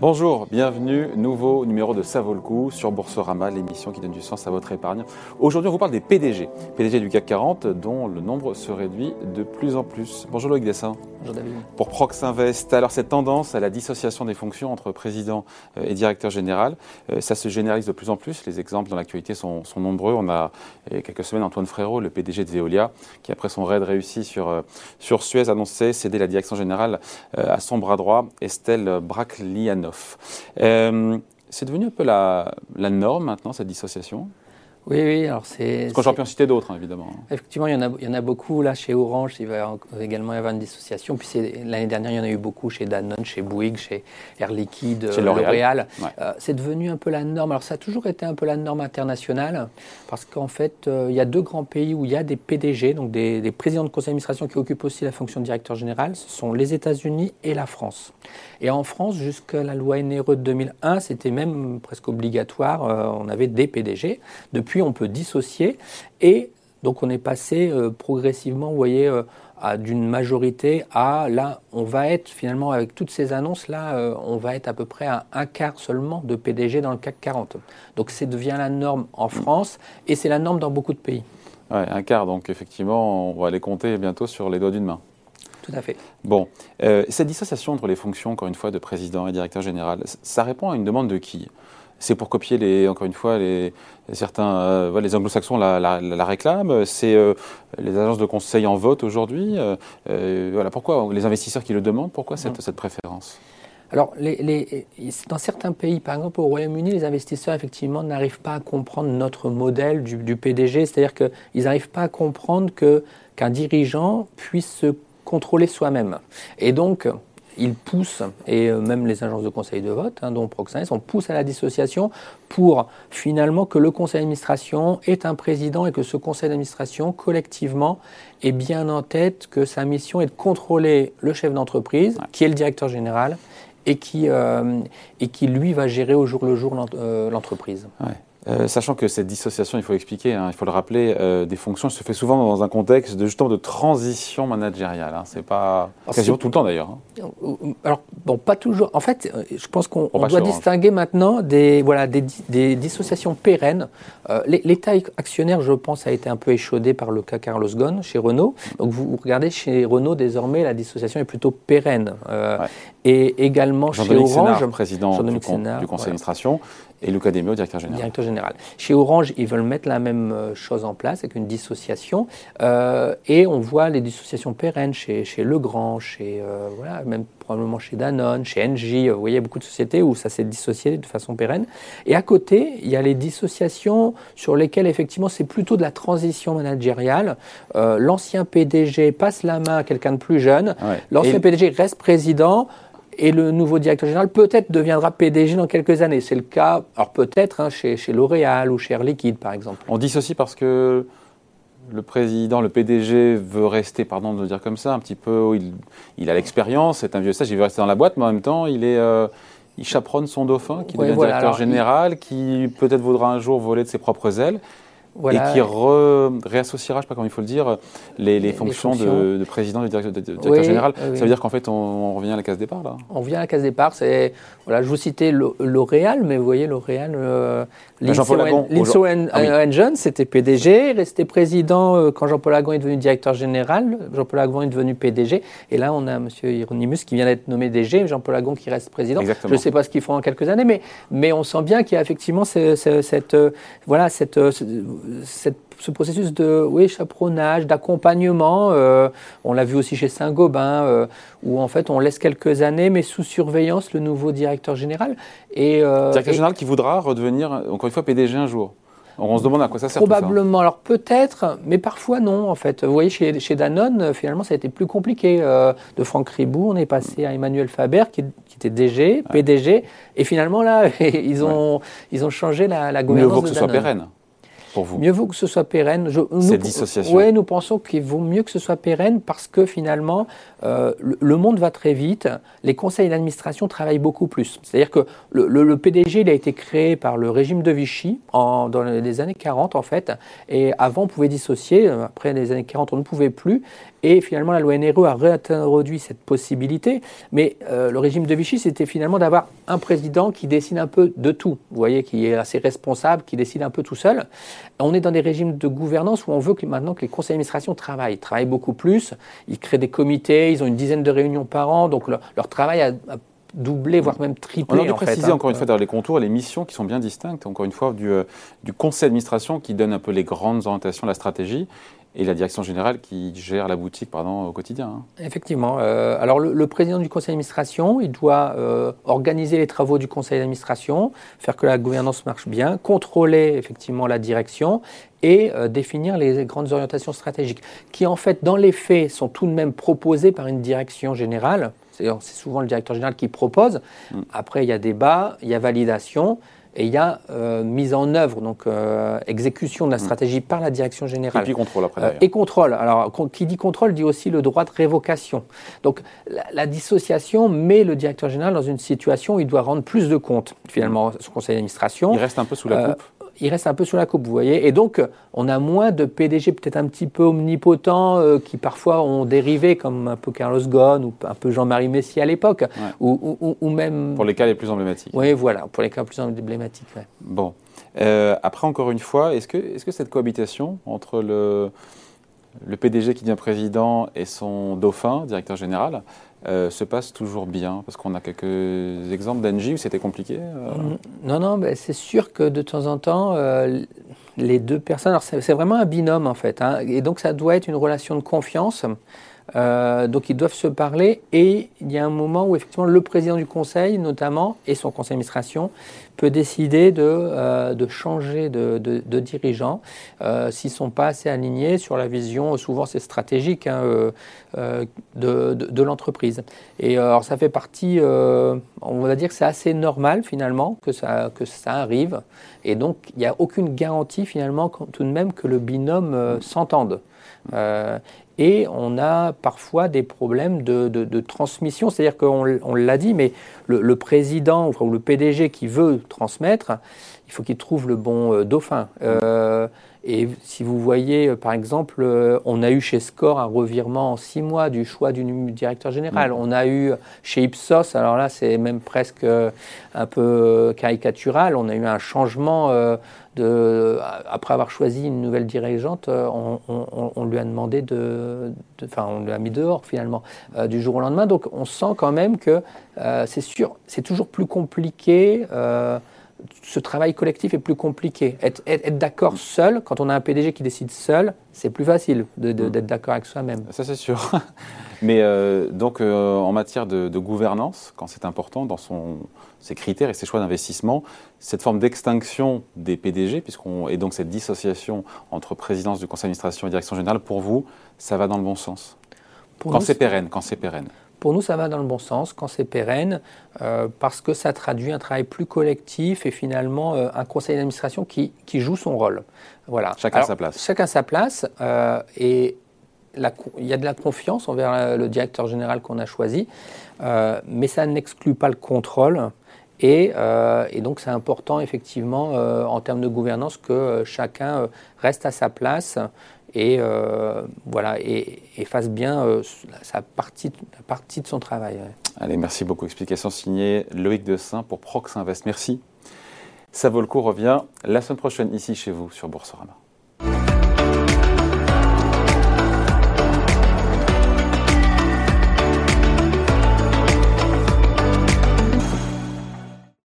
Bonjour, bienvenue, nouveau numéro de Ça vaut le coup sur Boursorama, l'émission qui donne du sens à votre épargne. Aujourd'hui, on vous parle des PDG, PDG du CAC 40, dont le nombre se réduit de plus en plus. Bonjour Loïc Dessin. Bonjour David. Pour Prox Invest, alors cette tendance à la dissociation des fonctions entre président euh, et directeur général, euh, ça se généralise de plus en plus. Les exemples dans l'actualité sont, nombreux. On a il y a quelques semaines Antoine Frérot, le PDG de Veolia, qui après son raid réussi sur, euh, sur Suez, annonçait céder la direction générale à son bras droit, Estelle Bracliano. Euh, c'est devenu un peu la, la norme maintenant, cette dissociation? Oui, oui, alors c'est. Parce qu'on pu en citer d'autres, hein, évidemment. Effectivement, il y, en a, il y en a beaucoup. Là, chez Orange, il va également y avoir une dissociation. Puis l'année dernière, il y en a eu beaucoup chez Danone, chez Bouygues, chez Air Liquide, chez L'Oréal. Euh, c'est devenu un peu la norme. Alors, ça a toujours été un peu la norme internationale, parce qu'en fait, euh, il y a deux grands pays où il y a des PDG, donc des, des présidents de conseil d'administration qui occupent aussi la fonction de directeur général. Ce sont les États-Unis et la France. Et en France, jusqu'à la loi NRE de 2001, c'était même presque obligatoire. Euh, on avait des PDG. Depuis puis on peut dissocier. Et donc, on est passé euh, progressivement, vous voyez, euh, d'une majorité à là, on va être finalement, avec toutes ces annonces-là, euh, on va être à peu près à un quart seulement de PDG dans le CAC 40. Donc, ça devient la norme en France et c'est la norme dans beaucoup de pays. Ouais, un quart, donc effectivement, on va les compter bientôt sur les doigts d'une main. Tout à fait. Bon, cette dissociation entre les fonctions, encore une fois, de président et directeur général, ça répond à une demande de qui? C'est pour copier les, encore une fois, les, certains, euh, les anglo-saxons la, la, réclament. C'est euh, les agences de conseil en vote aujourd'hui. Euh, voilà, pourquoi les investisseurs qui le demandent Pourquoi cette, mm. cette préférence? Alors, les, dans certains pays, par exemple au Royaume-Uni, les investisseurs, effectivement, n'arrivent pas à comprendre notre modèle du, du PDG. C'est-à-dire qu'ils n'arrivent pas à comprendre qu'un dirigeant puisse se contrôler soi-même. Et donc, ils poussent, et euh, même les agences de conseil de vote, hein, dont Proximus, on pousse à la dissociation pour finalement que le conseil d'administration ait un président et que ce conseil d'administration, collectivement, ait bien en tête que sa mission est de contrôler le chef d'entreprise, qui est le directeur général, et qui, euh, et qui lui va gérer au jour le jour euh, l'entreprise. Euh, sachant que cette dissociation, il faut l'expliquer, hein, il faut le rappeler, euh, des fonctions se fait souvent dans un contexte de justement de transition managériale. Hein, c'est pas quasiment tout le temps d'ailleurs. Hein. Euh, alors bon, pas toujours. En fait, je pense qu'on doit distinguer maintenant des voilà des, des dissociations pérennes. L'État actionnaire, je pense, a été un peu échaudé par le cas Carlos Ghosn chez Renault. Donc vous, regardez chez Renault désormais, la dissociation est plutôt pérenne. Et également chez Orange, Sénard, président du, du, conseil d'administration, et Luca Demio, directeur général. Directeur général. Chez Orange, ils veulent mettre la même euh, chose en place avec une dissociation. Euh, et on voit les dissociations pérennes chez, chez Legrand, chez, euh, voilà, même probablement chez Danone, chez Engie. Vous voyez, beaucoup de sociétés où ça s'est dissocié de façon pérenne. Et à côté, il y a les dissociations sur lesquelles, effectivement, c'est plutôt de la transition managériale. L'ancien PDG passe la main à quelqu'un de plus jeune. L'ancien PDG reste président et le nouveau directeur général peut-être deviendra PDG dans quelques années. C'est le cas, alors peut-être hein, chez, chez L'Oréal ou chez Air Liquide par exemple. On dit ceci parce que le président, le PDG veut rester, pardon de le dire comme ça, un petit peu, il, il a l'expérience, c'est un vieux sage, il veut rester dans la boîte, mais en même temps, il est... Euh, il chaperonne son dauphin, qui devient directeur général, qui peut-être voudra un jour voler de ses propres ailes et qui réassociera, je ne sais pas comment il faut le dire, les, fonctions, De, président et de directeur, général. Ça veut dire qu'en fait, on, revient à la case départ, là On revient à la case départ. C'est, voilà, je vous citais L'Oréal, mais vous voyez, L'Oréal, euh, Jean-Paul Engine, c'était PDG, resté président euh, quand Jean-Paul Agon est devenu directeur général. Jean-Paul Agon est devenu PDG. Et là, on a M. Hieronymus qui vient d'être nommé DG, Jean-Paul Agon qui reste président. Je ne sais pas ce qu'ils font en quelques années, mais, mais on sent bien qu'il y a effectivement cette, euh, voilà, cette ce processus de oui, chaperonnage, d'accompagnement. Euh, on l'a vu aussi chez Saint-Gobain, euh, où en fait on laisse quelques années, mais sous surveillance, le nouveau directeur général. Et, euh, directeur général qui voudra redevenir, encore une fois, PDG un jour. On se demande à quoi ça sert. Probablement. Alors peut-être, mais parfois non, en fait. Vous voyez, chez, chez Danone, finalement, ça a été plus compliqué. de Franck Ribou, on est passé à Emmanuel Faber, qui, était DG, PDG, et finalement, là, ils ont, ils ont changé la, la gouvernance. Mieux vaut que ce soit pérenne. Mieux vaut que ce soit pérenne. Je, Cette dissociation. Oui, nous pensons qu'il vaut mieux que ce soit pérenne parce que finalement, euh, le, monde va très vite. Les conseils d'administration travaillent beaucoup plus. C'est-à-dire que le, PDG, il a été créé par le régime de Vichy en, dans les années 40, en fait. Et avant, on pouvait dissocier. Après les années 40, on ne pouvait plus. Et finalement, la loi NRE a réintroduit cette possibilité. Mais le régime de Vichy, c'était finalement d'avoir un président qui décide un peu de tout. Vous voyez, qui est assez responsable, qui décide un peu tout seul. On est dans des régimes de gouvernance où on veut que maintenant que les conseils d'administration travaillent, travaillent beaucoup plus. Ils créent des comités, ils ont une dizaine de réunions par an, donc leur, travail a, doublé, voire même triplé. On a préciser hein. encore une fois dans les contours les missions qui sont bien distinctes, encore une fois, du, euh, du conseil d'administration qui donne un peu les grandes orientations, la stratégie, et la direction générale qui gère la boutique pardon, au quotidien. Hein. Effectivement. Euh, alors le, président du conseil d'administration, il doit euh, organiser les travaux du conseil d'administration, faire que la gouvernance marche bien, contrôler effectivement la direction et euh, définir les grandes orientations stratégiques, qui en fait dans les faits sont tout de même proposées par une direction générale. C'est souvent le directeur général qui propose. Mm. Après, il y a débat, il y a validation et il y a euh, mise en œuvre, donc euh, exécution de la mm. stratégie par la direction générale. Et puis contrôle après. Euh, et contrôle. Alors, qui dit contrôle dit aussi le droit de révocation. Donc, la, dissociation met le directeur général dans une situation où il doit rendre plus de comptes, finalement, mm. son conseil d'administration. Il reste un peu sous la coupe il reste un peu sur la coupe, vous voyez. Et donc, on a moins de PDG peut-être un petit peu omnipotents euh, qui parfois ont dérivé, comme un peu Carlos Ghosn ou un peu Jean-Marie Messi à l'époque, ou, même... Pour les cas les plus emblématiques. Oui, voilà, pour les cas les plus emblématiques. Bon. Euh, après, encore une fois, est-ce que, est que cette cohabitation entre le, le PDG qui devient président et son dauphin, directeur général, euh, se passe toujours bien Parce qu'on a quelques exemples d'Angie où c'était compliqué euh mm, Non, non, c'est sûr que de temps en temps, euh, les deux personnes, c'est vraiment un binôme en fait, hein, et donc ça doit être une relation de confiance. Euh, donc ils doivent se parler et il y a un moment où effectivement le président du conseil notamment et son conseil d'administration peut décider de, euh, de changer de, de, dirigeant euh, s'ils ne sont pas assez alignés sur la vision, souvent c'est stratégique, hein, de, l'entreprise. Et alors ça fait partie, on va dire que c'est assez normal finalement que ça, que ça arrive et donc il n'y a aucune garantie finalement tout de même que le binôme s'entende. Et on a parfois des problèmes de, transmission. C'est-à-dire qu'on l'a dit, mais le, président ou le PDG qui veut transmettre, il faut qu'il trouve le bon euh, dauphin. Euh, et si vous voyez, euh, par exemple, on a eu chez Score un revirement en six mois du choix du directeur général. On a eu chez Ipsos, alors là c'est même presque un peu caricatural, on a eu un changement après avoir choisi une nouvelle dirigeante, on, lui a demandé de, enfin on lui a mis dehors finalement du jour au lendemain. Donc on sent quand même que c'est sûr, c'est toujours plus compliqué ce travail collectif est plus compliqué. Être, d'accord seul, quand on a un PDG qui décide seul, c'est plus facile mm. d'être d'accord avec soi-même. Ça, c'est sûr. Mais euh, donc, euh, en matière de, gouvernance, quand c'est important dans son, ses critères et ses choix d'investissement, cette forme d'extinction des PDG, puisqu'on et donc cette dissociation entre présidence du conseil d'administration et direction générale, pour vous, ça va dans le bon sens? Quand c'est pérenne, quand c'est pérenne. Pour nous, ça va dans le bon sens quand c'est pérenne, euh, parce que ça traduit un travail plus collectif et finalement euh, un conseil d'administration qui, qui, joue son rôle. Voilà. Chacun sa place. Chacun sa place. Euh, et il y a de la confiance envers le directeur général qu'on a choisi, mais ça n'exclut pas le contrôle. Et, et donc c'est important effectivement en termes de gouvernance que chacun reste à sa place et euh, voilà et, fasse bien euh, sa partie, la partie de son travail. Allez, merci beaucoup. Explication signée Loïc Dessin pour Prox Invest. Merci. Ça vaut le coup revient la semaine prochaine ici chez vous sur Boursorama.